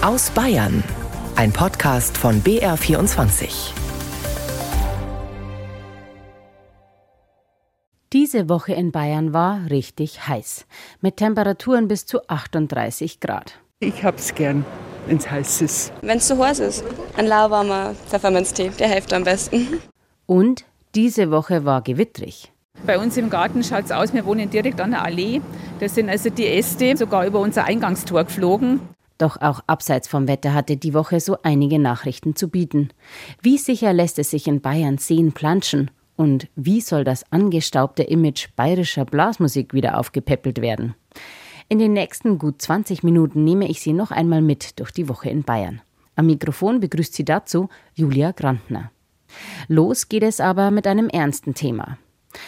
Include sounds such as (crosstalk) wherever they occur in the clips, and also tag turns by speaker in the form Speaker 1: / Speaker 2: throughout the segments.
Speaker 1: Aus Bayern. Ein Podcast von BR24.
Speaker 2: Diese Woche in Bayern war richtig heiß. Mit Temperaturen bis zu 38 Grad.
Speaker 3: Ich hab's gern, wenn's heiß ist.
Speaker 4: Wenn's zu heiß ist. Ein lauwarmer Pfefferminztee, der hilft am besten.
Speaker 2: Und diese Woche war gewittrig.
Speaker 5: Bei uns im Garten schaut es aus, wir wohnen direkt an der Allee. Da sind also die Äste sogar über unser Eingangstor geflogen.
Speaker 2: Doch auch abseits vom Wetter hatte die Woche so einige Nachrichten zu bieten. Wie sicher lässt es sich in Bayern Seen planschen? Und wie soll das angestaubte Image bayerischer Blasmusik wieder aufgepäppelt werden? In den nächsten gut 20 Minuten nehme ich Sie noch einmal mit durch die Woche in Bayern. Am Mikrofon begrüßt Sie dazu Julia Grantner. Los geht es aber mit einem ernsten Thema.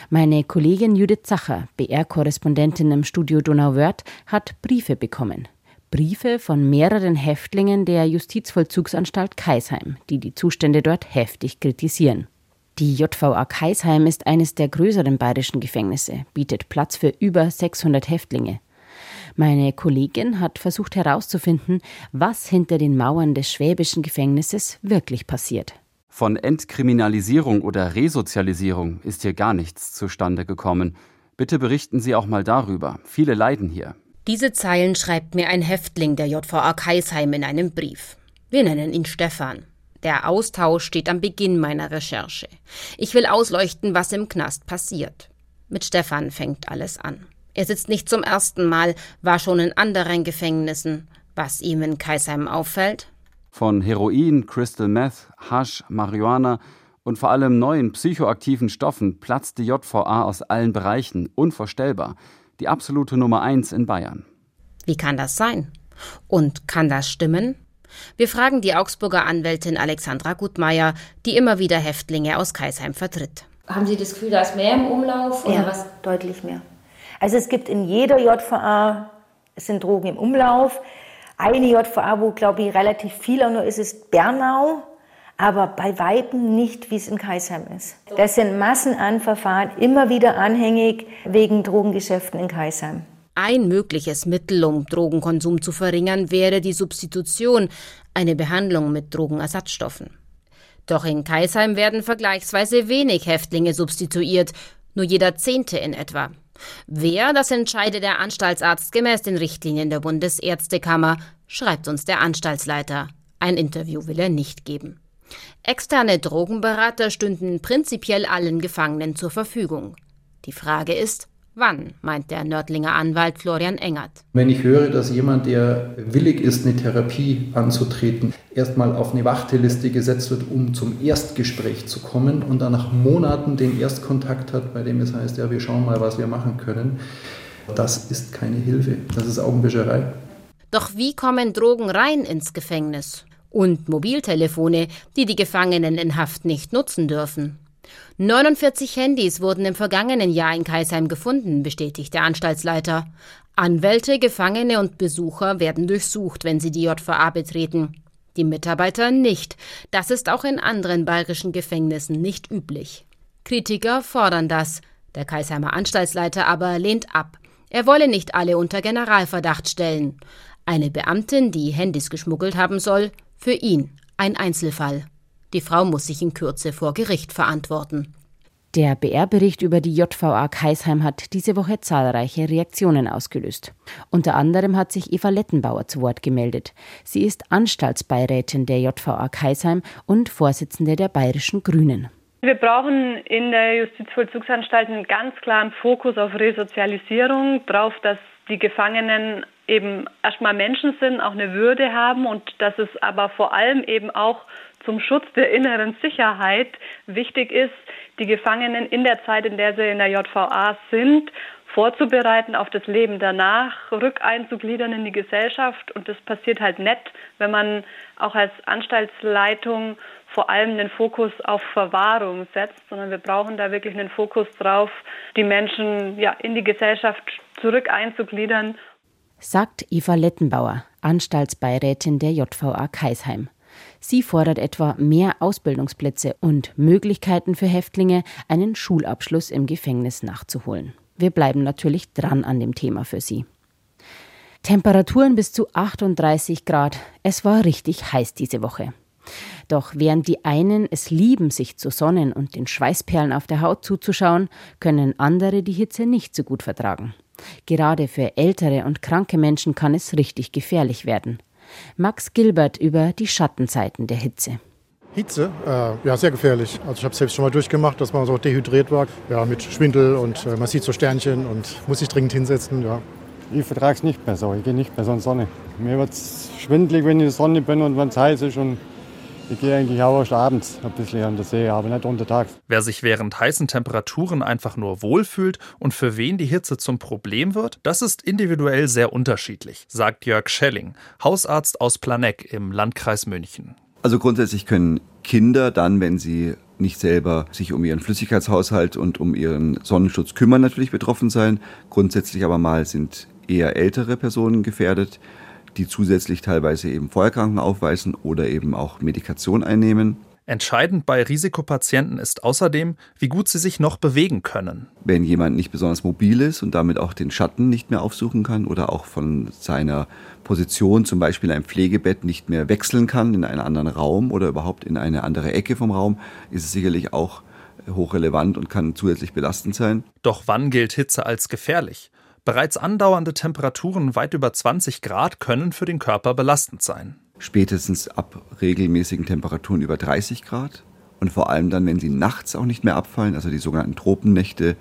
Speaker 2: Meine Kollegin Judith Zacher, BR-Korrespondentin im Studio Donauwörth, hat Briefe bekommen. Briefe von mehreren Häftlingen der Justizvollzugsanstalt Kaisheim, die die Zustände dort heftig kritisieren. Die JVA Kaisheim ist eines der größeren bayerischen Gefängnisse, bietet Platz für über 600 Häftlinge. Meine Kollegin hat versucht herauszufinden, was hinter den Mauern des schwäbischen Gefängnisses wirklich passiert.
Speaker 6: Von Entkriminalisierung oder Resozialisierung ist hier gar nichts zustande gekommen. Bitte berichten Sie auch mal darüber. Viele leiden hier.
Speaker 2: Diese Zeilen schreibt mir ein Häftling der JVA Kaisheim in einem Brief. Wir nennen ihn Stefan. Der Austausch steht am Beginn meiner Recherche. Ich will ausleuchten, was im Knast passiert. Mit Stefan fängt alles an. Er sitzt nicht zum ersten Mal, war schon in anderen Gefängnissen. Was ihm in Kaisheim auffällt?
Speaker 6: Von Heroin, Crystal Meth, Hasch, Marihuana und vor allem neuen psychoaktiven Stoffen platzt die JVA aus allen Bereichen. Unvorstellbar. Die absolute Nummer eins in Bayern.
Speaker 2: Wie kann das sein? Und kann das stimmen? Wir fragen die Augsburger Anwältin Alexandra Gutmeier, die immer wieder Häftlinge aus Kaisheim vertritt.
Speaker 7: Haben Sie das Gefühl, da ist mehr im Umlauf?
Speaker 8: Oder ja, was? deutlich mehr. Also es gibt in jeder JVA, es sind Drogen im Umlauf. Eine JVA, wo, glaube ich, relativ viel auch nur ist, ist Bernau, aber bei Weitem nicht, wie es in Kaisheim ist. Das sind Massen an Verfahren, immer wieder anhängig wegen Drogengeschäften in Kaisheim.
Speaker 2: Ein mögliches Mittel, um Drogenkonsum zu verringern, wäre die Substitution, eine Behandlung mit Drogenersatzstoffen. Doch in Kaisheim werden vergleichsweise wenig Häftlinge substituiert, nur jeder Zehnte in etwa. Wer, das entscheide der Anstaltsarzt gemäß den Richtlinien der Bundesärztekammer, schreibt uns der Anstaltsleiter. Ein Interview will er nicht geben. Externe Drogenberater stünden prinzipiell allen Gefangenen zur Verfügung. Die Frage ist, Wann, meint der Nördlinger Anwalt Florian Engert.
Speaker 9: Wenn ich höre, dass jemand, der willig ist, eine Therapie anzutreten, erstmal auf eine Warteliste gesetzt wird, um zum Erstgespräch zu kommen und dann nach Monaten den Erstkontakt hat, bei dem es heißt, ja, wir schauen mal, was wir machen können, das ist keine Hilfe, das ist Augenwischerei.
Speaker 2: Doch wie kommen Drogen rein ins Gefängnis? Und Mobiltelefone, die die Gefangenen in Haft nicht nutzen dürfen. 49 Handys wurden im vergangenen Jahr in Kaisheim gefunden, bestätigt der Anstaltsleiter. Anwälte, Gefangene und Besucher werden durchsucht, wenn sie die JVA betreten. Die Mitarbeiter nicht. Das ist auch in anderen bayerischen Gefängnissen nicht üblich. Kritiker fordern das. Der Kaisheimer Anstaltsleiter aber lehnt ab. Er wolle nicht alle unter Generalverdacht stellen. Eine Beamtin, die Handys geschmuggelt haben soll, für ihn ein Einzelfall. Die Frau muss sich in Kürze vor Gericht verantworten. Der BR-Bericht über die JVA Kaisheim hat diese Woche zahlreiche Reaktionen ausgelöst. Unter anderem hat sich Eva Lettenbauer zu Wort gemeldet. Sie ist Anstaltsbeirätin der JVA Kaisheim und Vorsitzende der Bayerischen Grünen.
Speaker 10: Wir brauchen in der Justizvollzugsanstalt einen ganz klaren Fokus auf Resozialisierung, darauf, dass die Gefangenen eben erstmal Menschen sind, auch eine Würde haben und dass es aber vor allem eben auch zum Schutz der inneren Sicherheit wichtig ist, die Gefangenen in der Zeit, in der sie in der JVA sind, vorzubereiten auf das Leben danach, rückeinzugliedern in die Gesellschaft. Und das passiert halt nicht, wenn man auch als Anstaltsleitung vor allem den Fokus auf Verwahrung setzt, sondern wir brauchen da wirklich einen Fokus drauf, die Menschen ja, in die Gesellschaft zurück einzugliedern.
Speaker 2: Sagt Eva Lettenbauer, Anstaltsbeirätin der JVA Kaisheim. Sie fordert etwa mehr Ausbildungsplätze und Möglichkeiten für Häftlinge, einen Schulabschluss im Gefängnis nachzuholen. Wir bleiben natürlich dran an dem Thema für Sie. Temperaturen bis zu 38 Grad. Es war richtig heiß diese Woche. Doch während die einen es lieben, sich zu sonnen und den Schweißperlen auf der Haut zuzuschauen, können andere die Hitze nicht so gut vertragen. Gerade für ältere und kranke Menschen kann es richtig gefährlich werden. Max Gilbert über die Schattenzeiten der Hitze.
Speaker 11: Hitze, äh, ja, sehr gefährlich. Also ich habe es selbst schon mal durchgemacht, dass man so dehydriert war, ja, mit Schwindel und äh, man sieht so Sternchen und muss sich dringend hinsetzen, ja.
Speaker 12: Ich vertrage es nicht mehr so, ich gehe nicht mehr so in die Sonne. Mir wird es schwindelig, wenn ich in der Sonne bin und wenn es heiß ist und ich gehe eigentlich auch erst abends ein bisschen an der See, aber nicht untertags.
Speaker 13: Wer sich während heißen Temperaturen einfach nur wohlfühlt und für wen die Hitze zum Problem wird, das ist individuell sehr unterschiedlich, sagt Jörg Schelling, Hausarzt aus Planegg im Landkreis München.
Speaker 14: Also grundsätzlich können Kinder dann, wenn sie nicht selber sich um ihren Flüssigkeitshaushalt und um ihren Sonnenschutz kümmern, natürlich betroffen sein. Grundsätzlich aber mal sind eher ältere Personen gefährdet, die zusätzlich teilweise eben Vorerkrankungen aufweisen oder eben auch Medikation einnehmen.
Speaker 13: Entscheidend bei Risikopatienten ist außerdem, wie gut sie sich noch bewegen können.
Speaker 14: Wenn jemand nicht besonders mobil ist und damit auch den Schatten nicht mehr aufsuchen kann oder auch von seiner Position, zum Beispiel ein Pflegebett, nicht mehr wechseln kann in einen anderen Raum oder überhaupt in eine andere Ecke vom Raum, ist es sicherlich auch hochrelevant und kann zusätzlich belastend sein.
Speaker 13: Doch wann gilt Hitze als gefährlich? Bereits andauernde Temperaturen weit über 20 Grad können für den Körper belastend sein
Speaker 14: spätestens ab regelmäßigen Temperaturen über 30 Grad. Und vor allem dann, wenn sie nachts auch nicht mehr abfallen, also die sogenannten Tropennächte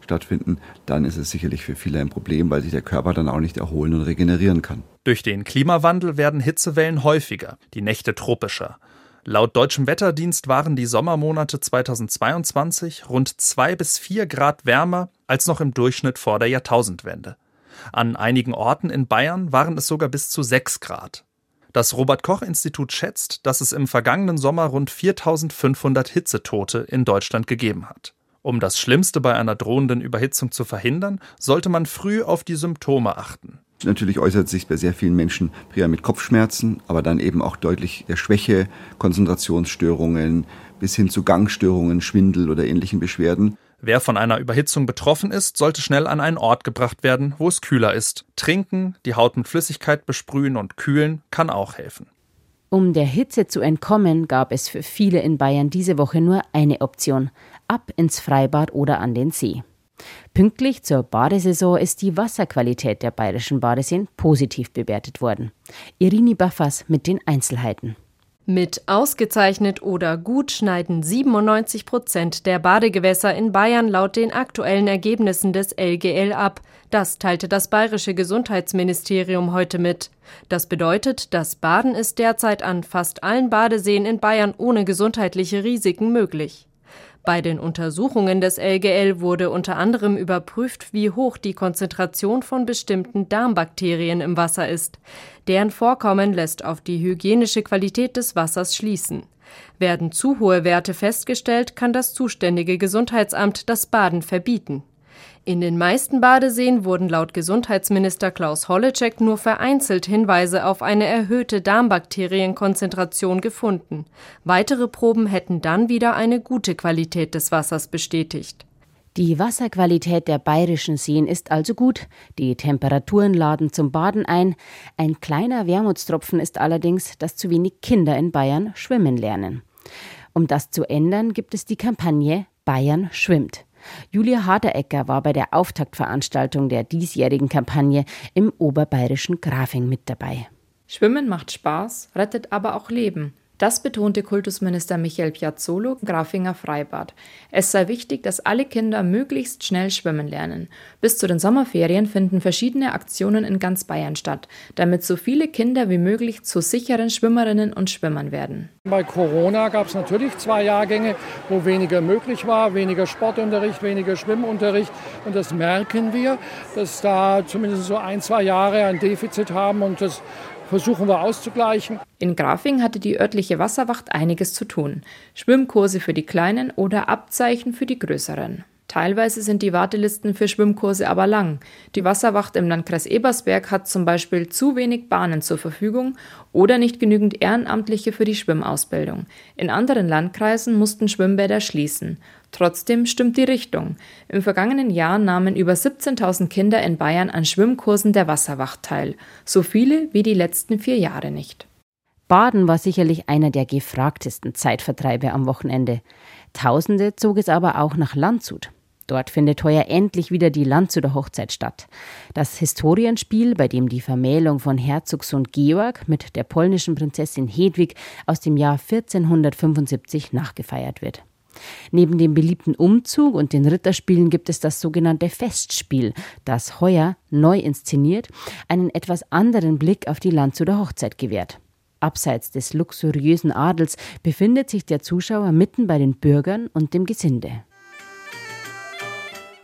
Speaker 14: stattfinden, dann ist es sicherlich für viele ein Problem, weil sich der Körper dann auch nicht erholen und regenerieren kann.
Speaker 13: Durch den Klimawandel werden Hitzewellen häufiger, die Nächte tropischer. Laut deutschem Wetterdienst waren die Sommermonate 2022 rund zwei bis vier Grad wärmer als noch im Durchschnitt vor der Jahrtausendwende. An einigen Orten in Bayern waren es sogar bis zu sechs Grad. Das Robert Koch Institut schätzt, dass es im vergangenen Sommer rund 4500 Hitzetote in Deutschland gegeben hat. Um das Schlimmste bei einer drohenden Überhitzung zu verhindern, sollte man früh auf die Symptome achten.
Speaker 14: Natürlich äußert sich bei sehr vielen Menschen primär mit Kopfschmerzen, aber dann eben auch deutlich der Schwäche, Konzentrationsstörungen bis hin zu Gangstörungen, Schwindel oder ähnlichen Beschwerden.
Speaker 13: Wer von einer Überhitzung betroffen ist, sollte schnell an einen Ort gebracht werden, wo es kühler ist. Trinken, die Haut mit Flüssigkeit besprühen und kühlen kann auch helfen.
Speaker 2: Um der Hitze zu entkommen, gab es für viele in Bayern diese Woche nur eine Option: ab ins Freibad oder an den See. Pünktlich zur Badesaison ist die Wasserqualität der bayerischen Badeseen positiv bewertet worden. Irini Baffas mit den Einzelheiten.
Speaker 15: Mit ausgezeichnet oder gut schneiden 97 Prozent der Badegewässer in Bayern laut den aktuellen Ergebnissen des LGL ab. Das teilte das bayerische Gesundheitsministerium heute mit. Das bedeutet, das Baden ist derzeit an fast allen Badeseen in Bayern ohne gesundheitliche Risiken möglich. Bei den Untersuchungen des LGL wurde unter anderem überprüft, wie hoch die Konzentration von bestimmten Darmbakterien im Wasser ist. Deren Vorkommen lässt auf die hygienische Qualität des Wassers schließen. Werden zu hohe Werte festgestellt, kann das zuständige Gesundheitsamt das Baden verbieten. In den meisten Badeseen wurden laut Gesundheitsminister Klaus Holleczek nur vereinzelt Hinweise auf eine erhöhte Darmbakterienkonzentration gefunden. Weitere Proben hätten dann wieder eine gute Qualität des Wassers bestätigt.
Speaker 2: Die Wasserqualität der bayerischen Seen ist also gut, die Temperaturen laden zum Baden ein. Ein kleiner Wermutstropfen ist allerdings, dass zu wenig Kinder in Bayern schwimmen lernen. Um das zu ändern, gibt es die Kampagne Bayern schwimmt. Julia Harderecker war bei der Auftaktveranstaltung der diesjährigen Kampagne im oberbayerischen Grafing mit dabei.
Speaker 16: Schwimmen macht Spaß, rettet aber auch Leben. Das betonte Kultusminister Michael Piazzolo Grafinger Freibad. Es sei wichtig, dass alle Kinder möglichst schnell schwimmen lernen. Bis zu den Sommerferien finden verschiedene Aktionen in ganz Bayern statt, damit so viele Kinder wie möglich zu sicheren Schwimmerinnen und Schwimmern werden.
Speaker 17: Bei Corona gab es natürlich zwei Jahrgänge, wo weniger möglich war, weniger Sportunterricht, weniger Schwimmunterricht. Und das merken wir, dass da zumindest so ein, zwei Jahre ein Defizit haben und das versuchen wir auszugleichen.
Speaker 16: In Grafing hatte die örtliche Wasserwacht einiges zu tun. Schwimmkurse für die Kleinen oder Abzeichen für die Größeren. Teilweise sind die Wartelisten für Schwimmkurse aber lang. Die Wasserwacht im Landkreis Ebersberg hat zum Beispiel zu wenig Bahnen zur Verfügung oder nicht genügend Ehrenamtliche für die Schwimmausbildung. In anderen Landkreisen mussten Schwimmbäder schließen. Trotzdem stimmt die Richtung. Im vergangenen Jahr nahmen über 17.000 Kinder in Bayern an Schwimmkursen der Wasserwacht teil. So viele wie die letzten vier Jahre nicht.
Speaker 2: Baden war sicherlich einer der gefragtesten Zeitvertreibe am Wochenende. Tausende zog es aber auch nach Landshut. Dort findet heuer endlich wieder die Landshuter Hochzeit statt. Das Historienspiel, bei dem die Vermählung von Herzogssohn Georg mit der polnischen Prinzessin Hedwig aus dem Jahr 1475 nachgefeiert wird. Neben dem beliebten Umzug und den Ritterspielen gibt es das sogenannte Festspiel, das heuer neu inszeniert einen etwas anderen Blick auf die Landshuter Hochzeit gewährt. Abseits des luxuriösen Adels befindet sich der Zuschauer mitten bei den Bürgern und dem Gesinde.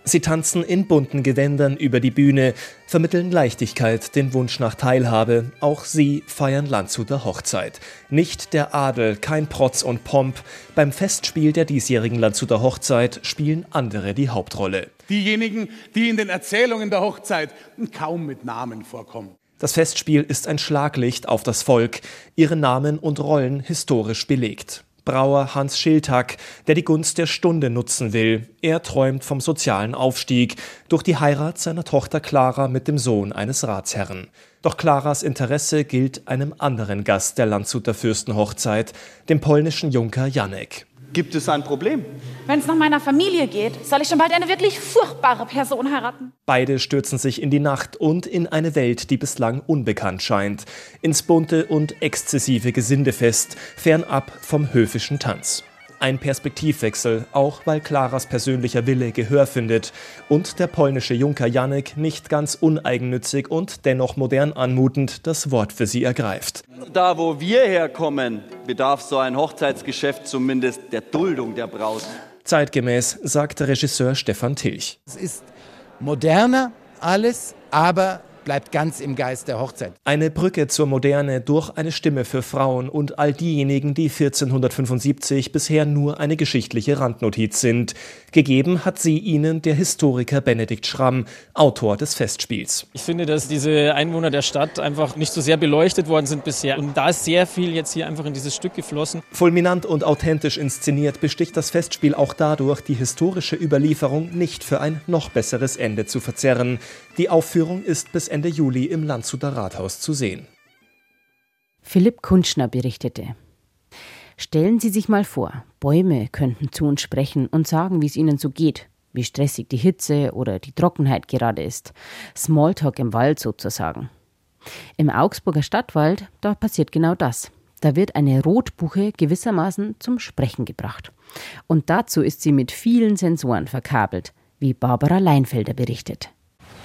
Speaker 18: Sie tanzen in bunten Gewändern über die Bühne, vermitteln Leichtigkeit, den Wunsch nach Teilhabe. Auch sie feiern Landshuter Hochzeit. Nicht der Adel, kein Protz und Pomp. Beim Festspiel der diesjährigen Landshuter Hochzeit spielen andere die Hauptrolle.
Speaker 19: Diejenigen, die in den Erzählungen der Hochzeit kaum mit Namen vorkommen.
Speaker 18: Das Festspiel ist ein Schlaglicht auf das Volk, ihre Namen und Rollen historisch belegt. Brauer Hans Schildhack, der die Gunst der Stunde nutzen will. Er träumt vom sozialen Aufstieg durch die Heirat seiner Tochter Clara mit dem Sohn eines Ratsherren. Doch Claras Interesse gilt einem anderen Gast der Landshuter Fürstenhochzeit, dem polnischen Junker Janek.
Speaker 20: Gibt es ein Problem?
Speaker 21: Wenn es nach meiner Familie geht, soll ich schon bald eine wirklich furchtbare Person heiraten.
Speaker 18: Beide stürzen sich in die Nacht und in eine Welt, die bislang unbekannt scheint. Ins bunte und exzessive Gesindefest, fernab vom höfischen Tanz. Ein Perspektivwechsel, auch weil Claras persönlicher Wille Gehör findet und der polnische Junker Janek nicht ganz uneigennützig und dennoch modern anmutend das Wort für sie ergreift.
Speaker 20: Da, wo wir herkommen, bedarf so ein Hochzeitsgeschäft zumindest der Duldung der Braut.
Speaker 18: Zeitgemäß, sagt Regisseur Stefan Tilch.
Speaker 22: Es ist moderner alles, aber bleibt ganz im Geist der Hochzeit.
Speaker 18: Eine Brücke zur Moderne durch eine Stimme für Frauen und all diejenigen, die 1475 bisher nur eine geschichtliche Randnotiz sind. Gegeben hat sie ihnen der Historiker Benedikt Schramm, Autor des Festspiels.
Speaker 23: Ich finde, dass diese Einwohner der Stadt einfach nicht so sehr beleuchtet worden sind bisher. Und da ist sehr viel jetzt hier einfach in dieses Stück geflossen.
Speaker 18: Fulminant und authentisch inszeniert besticht das Festspiel auch dadurch, die historische Überlieferung nicht für ein noch besseres Ende zu verzerren. Die Aufführung ist bis Ende Juli im Landshuter Rathaus zu sehen.
Speaker 2: Philipp Kunschner berichtete. Stellen Sie sich mal vor, Bäume könnten zu uns sprechen und sagen, wie es ihnen so geht, wie stressig die Hitze oder die Trockenheit gerade ist. Smalltalk im Wald sozusagen. Im Augsburger Stadtwald, da passiert genau das. Da wird eine Rotbuche gewissermaßen zum Sprechen gebracht. Und dazu ist sie mit vielen Sensoren verkabelt, wie Barbara Leinfelder berichtet.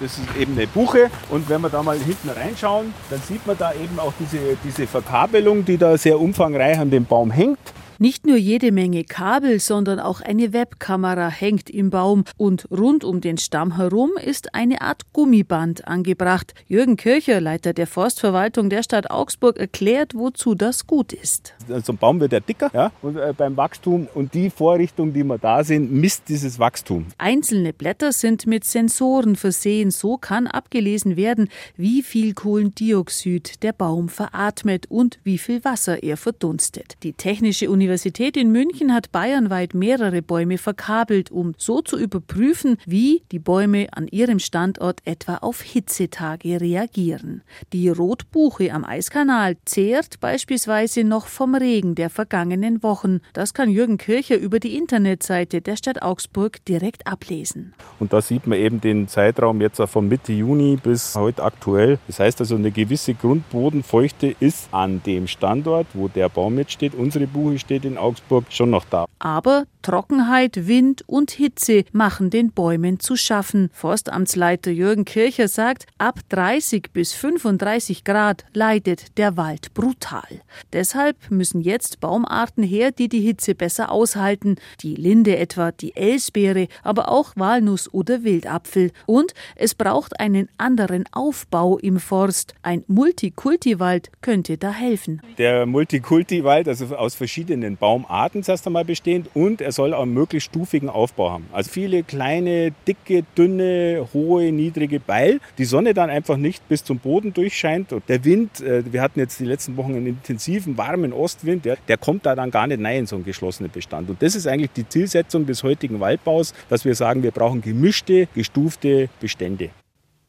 Speaker 24: Das ist eben eine Buche und wenn wir da mal hinten reinschauen, dann sieht man da eben auch diese, diese Verkabelung, die da sehr umfangreich an dem Baum hängt.
Speaker 25: Nicht nur jede Menge Kabel, sondern auch eine Webkamera hängt im Baum und rund um den Stamm herum ist eine Art Gummiband angebracht. Jürgen Kircher, Leiter der Forstverwaltung der Stadt Augsburg, erklärt, wozu das gut ist.
Speaker 24: So ein Baum wird ja dicker ja, und, äh, beim Wachstum und die Vorrichtung, die wir da sehen, misst dieses Wachstum.
Speaker 25: Einzelne Blätter sind mit Sensoren versehen. So kann abgelesen werden, wie viel Kohlendioxid der Baum veratmet und wie viel Wasser er verdunstet. Die Technische Universität Universität in München hat bayernweit mehrere Bäume verkabelt, um so zu überprüfen, wie die Bäume an ihrem Standort etwa auf Hitzetage reagieren. Die Rotbuche am Eiskanal zehrt beispielsweise noch vom Regen der vergangenen Wochen. Das kann Jürgen Kircher über die Internetseite der Stadt Augsburg direkt ablesen.
Speaker 24: Und da sieht man eben den Zeitraum jetzt von Mitte Juni bis heute aktuell. Das heißt also, eine gewisse Grundbodenfeuchte ist an dem Standort, wo der Baum jetzt steht, unsere Buche steht, in Augsburg schon noch da.
Speaker 25: Aber Trockenheit, Wind und Hitze machen den Bäumen zu schaffen. Forstamtsleiter Jürgen Kircher sagt, ab 30 bis 35 Grad leidet der Wald brutal. Deshalb müssen jetzt Baumarten her, die die Hitze besser aushalten. Die Linde etwa, die Elsbeere, aber auch Walnuss oder Wildapfel. Und es braucht einen anderen Aufbau im Forst. Ein Multikultiwald könnte da helfen.
Speaker 24: Der Multikultiwald, also aus verschiedenen verschiedenen Baumarten zuerst einmal bestehen und er soll auch einen möglichst stufigen Aufbau haben. Also viele kleine, dicke, dünne, hohe, niedrige Beil. Die Sonne dann einfach nicht bis zum Boden durchscheint und der Wind, äh, wir hatten jetzt die letzten Wochen einen intensiven, warmen Ostwind, der, der kommt da dann gar nicht rein in so einen geschlossenen Bestand. Und das ist eigentlich die Zielsetzung des heutigen Waldbaus, dass wir sagen, wir brauchen gemischte, gestufte Bestände.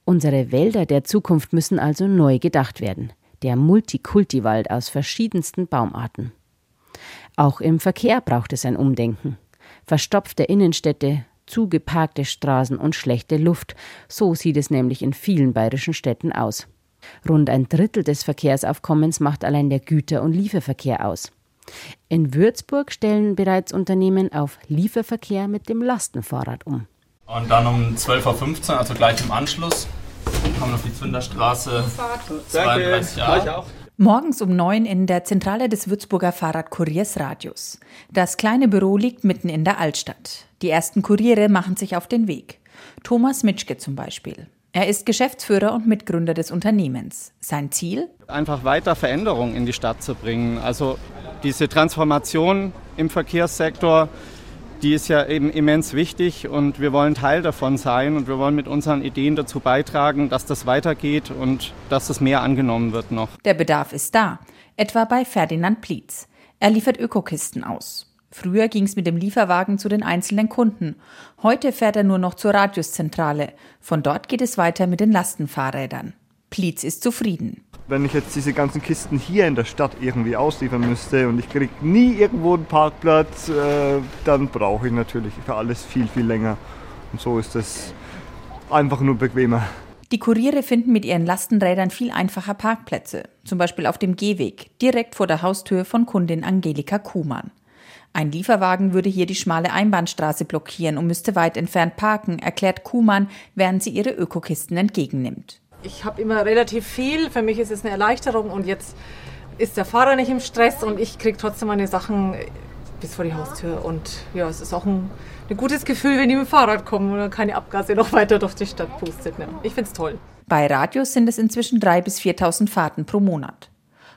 Speaker 2: Unsere Wälder der Zukunft müssen also neu gedacht werden. Der Multikulti-Wald aus verschiedensten Baumarten. Auch im Verkehr braucht es ein Umdenken. Verstopfte Innenstädte, zugeparkte Straßen und schlechte Luft, so sieht es nämlich in vielen bayerischen Städten aus. Rund ein Drittel des Verkehrsaufkommens macht allein der Güter- und Lieferverkehr aus. In Würzburg stellen bereits Unternehmen auf Lieferverkehr mit dem Lastenfahrrad um.
Speaker 26: Und dann um 12.15 Uhr, also gleich im Anschluss, kommen wir auf die Zünderstraße 32a.
Speaker 27: Morgens um neun in der Zentrale des Würzburger Fahrradkuriers Radius. Das kleine Büro liegt mitten in der Altstadt. Die ersten Kuriere machen sich auf den Weg. Thomas Mitschke zum Beispiel. Er ist Geschäftsführer und Mitgründer des Unternehmens. Sein Ziel?
Speaker 28: Einfach weiter Veränderungen in die Stadt zu bringen. Also diese Transformation im Verkehrssektor, die ist ja eben immens wichtig und wir wollen Teil davon sein und wir wollen mit unseren Ideen dazu beitragen, dass das weitergeht und dass es mehr angenommen wird noch.
Speaker 27: Der Bedarf ist da, etwa bei Ferdinand Plietz. Er liefert Ökokisten aus. Früher ging es mit dem Lieferwagen zu den einzelnen Kunden. Heute fährt er nur noch zur Radiuszentrale. Von dort geht es weiter mit den Lastenfahrrädern. Plietz ist zufrieden.
Speaker 29: Wenn ich jetzt diese ganzen Kisten hier in der Stadt irgendwie ausliefern müsste und ich kriege nie irgendwo einen Parkplatz, äh, dann brauche ich natürlich für alles viel, viel länger. Und so ist es einfach nur bequemer.
Speaker 27: Die Kuriere finden mit ihren Lastenrädern viel einfacher Parkplätze, zum Beispiel auf dem Gehweg, direkt vor der Haustür von Kundin Angelika Kuhmann. Ein Lieferwagen würde hier die schmale Einbahnstraße blockieren und müsste weit entfernt parken, erklärt Kuhmann, während sie ihre Ökokisten entgegennimmt.
Speaker 30: Ich habe immer relativ viel. Für mich ist es eine Erleichterung und jetzt ist der Fahrer nicht im Stress und ich kriege trotzdem meine Sachen bis vor die Haustür. Und ja, es ist auch ein, ein gutes Gefühl, wenn die mit dem Fahrrad kommen und keine Abgase noch weiter durch die Stadt pustet. Ne? Ich finde es toll.
Speaker 27: Bei Radios sind es inzwischen 3.000 bis 4.000 Fahrten pro Monat.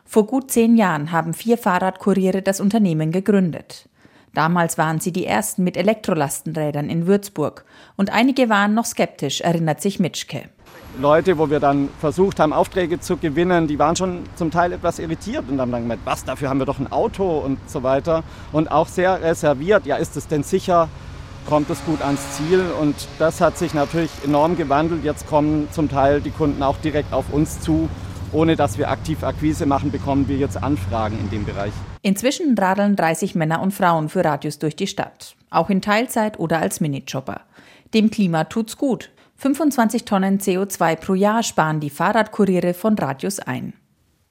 Speaker 27: Vor gut zehn Jahren haben vier Fahrradkuriere das Unternehmen gegründet. Damals waren sie die ersten mit Elektrolastenrädern in Würzburg und einige waren noch skeptisch, erinnert sich Mitschke.
Speaker 28: Leute, wo wir dann versucht haben, Aufträge zu gewinnen, die waren schon zum Teil etwas irritiert und haben dann gemeint, was, dafür haben wir doch ein Auto und so weiter. Und auch sehr reserviert, ja, ist es denn sicher, kommt es gut ans Ziel? Und das hat sich natürlich enorm gewandelt. Jetzt kommen zum Teil die Kunden auch direkt auf uns zu ohne dass wir aktiv Akquise machen, bekommen wir jetzt Anfragen in dem Bereich.
Speaker 27: Inzwischen radeln 30 Männer und Frauen für Radius durch die Stadt, auch in Teilzeit oder als Minijobber. Dem Klima tut's gut. 25 Tonnen CO2 pro Jahr sparen die Fahrradkuriere von Radius ein.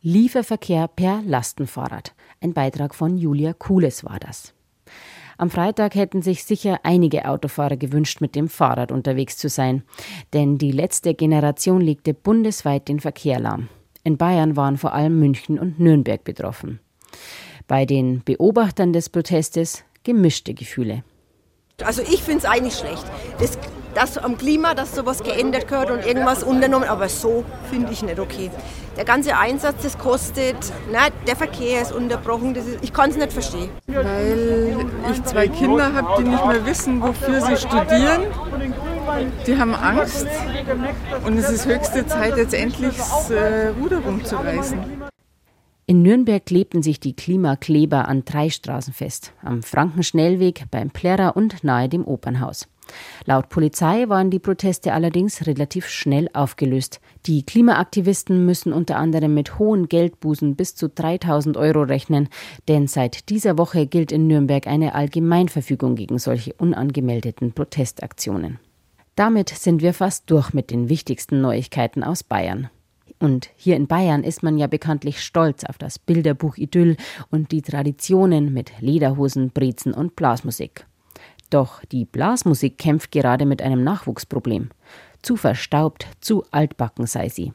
Speaker 2: Lieferverkehr per Lastenfahrrad. Ein Beitrag von Julia Kules war das. Am Freitag hätten sich sicher einige Autofahrer gewünscht, mit dem Fahrrad unterwegs zu sein. Denn die letzte Generation legte bundesweit den Verkehr lahm. In Bayern waren vor allem München und Nürnberg betroffen. Bei den Beobachtern des Protestes gemischte Gefühle.
Speaker 31: Also ich finde es eigentlich schlecht. Das, das am Klima, dass sowas geändert gehört und irgendwas unternommen, aber so finde ich nicht okay. Der ganze Einsatz, das kostet, na, der Verkehr ist unterbrochen, ist, ich kann es nicht verstehen.
Speaker 32: Weil ich zwei Kinder habe, die nicht mehr wissen, wofür sie studieren die haben Angst und es ist höchste Zeit, jetzt endlich das äh, Ruder rumzureißen.
Speaker 2: In Nürnberg klebten sich die Klimakleber an drei Straßen fest. Am Frankenschnellweg, beim Plärrer und nahe dem Opernhaus. Laut Polizei waren die Proteste allerdings relativ schnell aufgelöst. Die Klimaaktivisten müssen unter anderem mit hohen Geldbußen bis zu 3000 Euro rechnen, denn seit dieser Woche gilt in Nürnberg eine Allgemeinverfügung gegen solche unangemeldeten Protestaktionen. Damit sind wir fast durch mit den wichtigsten Neuigkeiten aus Bayern. Und hier in Bayern ist man ja bekanntlich stolz auf das Bilderbuch Idyll und die Traditionen mit Lederhosen, Brezen und Blasmusik. Doch die Blasmusik kämpft gerade mit einem Nachwuchsproblem. Zu verstaubt, zu altbacken sei sie.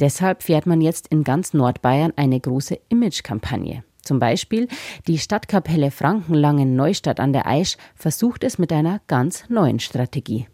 Speaker 2: Deshalb fährt man jetzt in ganz Nordbayern eine große Imagekampagne. Zum Beispiel die Stadtkapelle Frankenlangen Neustadt an der Aisch versucht es mit einer ganz neuen Strategie.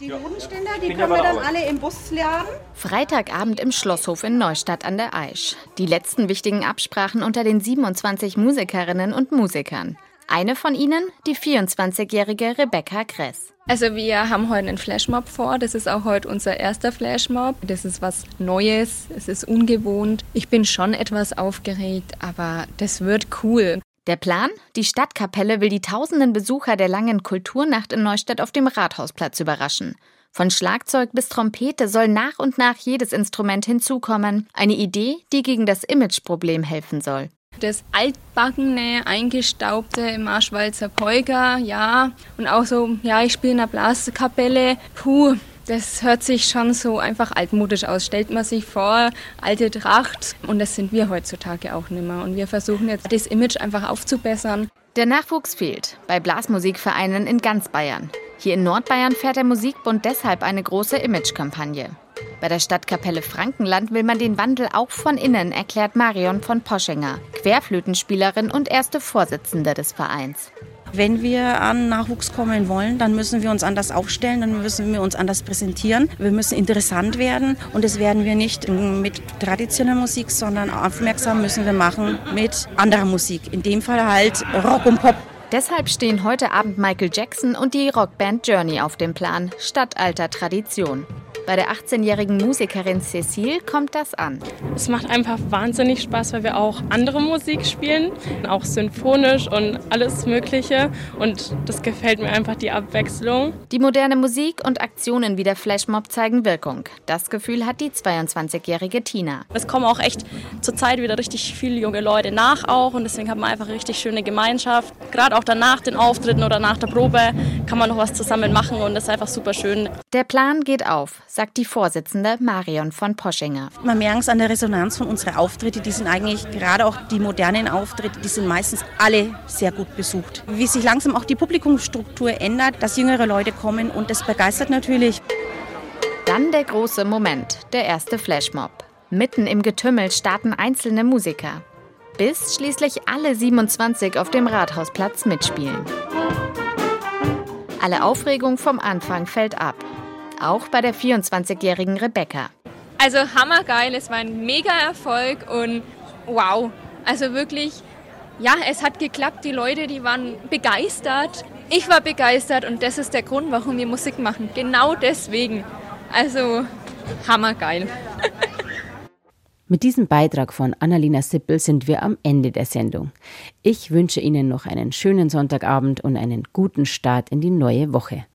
Speaker 33: Die Hodenständer, die können wir dann alle im Bus lernen.
Speaker 34: Freitagabend im Schlosshof in Neustadt an der Aisch. Die letzten wichtigen Absprachen unter den 27 Musikerinnen und Musikern. Eine von ihnen, die 24-jährige Rebecca Kress.
Speaker 35: Also wir haben heute einen Flashmob vor. Das ist auch heute unser erster Flashmob. Das ist was Neues, es ist ungewohnt. Ich bin schon etwas aufgeregt, aber das wird cool.
Speaker 34: Der Plan? Die Stadtkapelle will die tausenden Besucher der langen Kulturnacht in Neustadt auf dem Rathausplatz überraschen. Von Schlagzeug bis Trompete soll nach und nach jedes Instrument hinzukommen. Eine Idee, die gegen das Imageproblem helfen soll.
Speaker 35: Das altbackene, eingestaubte Marschwalzer Polka, ja. Und auch so, ja, ich spiele in einer Blaskapelle. Puh, das hört sich schon so einfach altmodisch aus. Stellt man sich vor, alte Tracht. Und das sind wir heutzutage auch nicht mehr. Und wir versuchen jetzt, das Image einfach aufzubessern.
Speaker 34: Der Nachwuchs fehlt bei Blasmusikvereinen in ganz Bayern. Hier in Nordbayern fährt der Musikbund deshalb eine große Imagekampagne. Bei der Stadtkapelle Frankenland will man den Wandel auch von innen, erklärt Marion von Poschinger, Querflötenspielerin und erste Vorsitzende des Vereins.
Speaker 36: Wenn wir an Nachwuchs kommen wollen, dann müssen wir uns anders aufstellen, dann müssen wir uns anders präsentieren. Wir müssen interessant werden und das werden wir nicht mit traditioneller Musik, sondern aufmerksam müssen wir machen mit anderer Musik. In dem Fall halt Rock und Pop.
Speaker 34: Deshalb stehen heute Abend Michael Jackson und die Rockband Journey auf dem Plan, statt alter Tradition. Bei der 18-jährigen Musikerin Cecile kommt das an.
Speaker 37: Es macht einfach wahnsinnig Spaß, weil wir auch andere Musik spielen, auch symphonisch und alles Mögliche. Und das gefällt mir einfach die Abwechslung.
Speaker 34: Die moderne Musik und Aktionen wie der Flashmob zeigen Wirkung. Das Gefühl hat die 22-jährige Tina.
Speaker 38: Es kommen auch echt zurzeit wieder richtig viele junge Leute nach auch und deswegen hat man einfach eine richtig schöne Gemeinschaft. Gerade auch danach den Auftritten oder nach der Probe kann man noch was zusammen machen und das ist einfach super schön.
Speaker 34: Der Plan geht auf, sagt die Vorsitzende Marion von Poschinger.
Speaker 36: Man merkt es an der Resonanz von unseren Auftritten, die sind eigentlich, gerade auch die modernen Auftritte, die sind meistens alle sehr gut besucht. Wie sich langsam auch die Publikumsstruktur ändert, dass jüngere Leute kommen und das begeistert natürlich.
Speaker 34: Dann der große Moment, der erste Flashmob. Mitten im Getümmel starten einzelne Musiker, bis schließlich alle 27 auf dem Rathausplatz mitspielen. Alle Aufregung vom Anfang fällt ab. Auch bei der 24-jährigen Rebecca.
Speaker 35: Also hammergeil, es war ein mega Erfolg und wow. Also wirklich, ja, es hat geklappt. Die Leute, die waren begeistert. Ich war begeistert und das ist der Grund, warum wir Musik machen. Genau deswegen. Also hammergeil. (laughs)
Speaker 39: Mit diesem Beitrag von Annalena Sippel sind wir am Ende der Sendung. Ich wünsche Ihnen noch einen schönen Sonntagabend und einen guten Start in die neue Woche.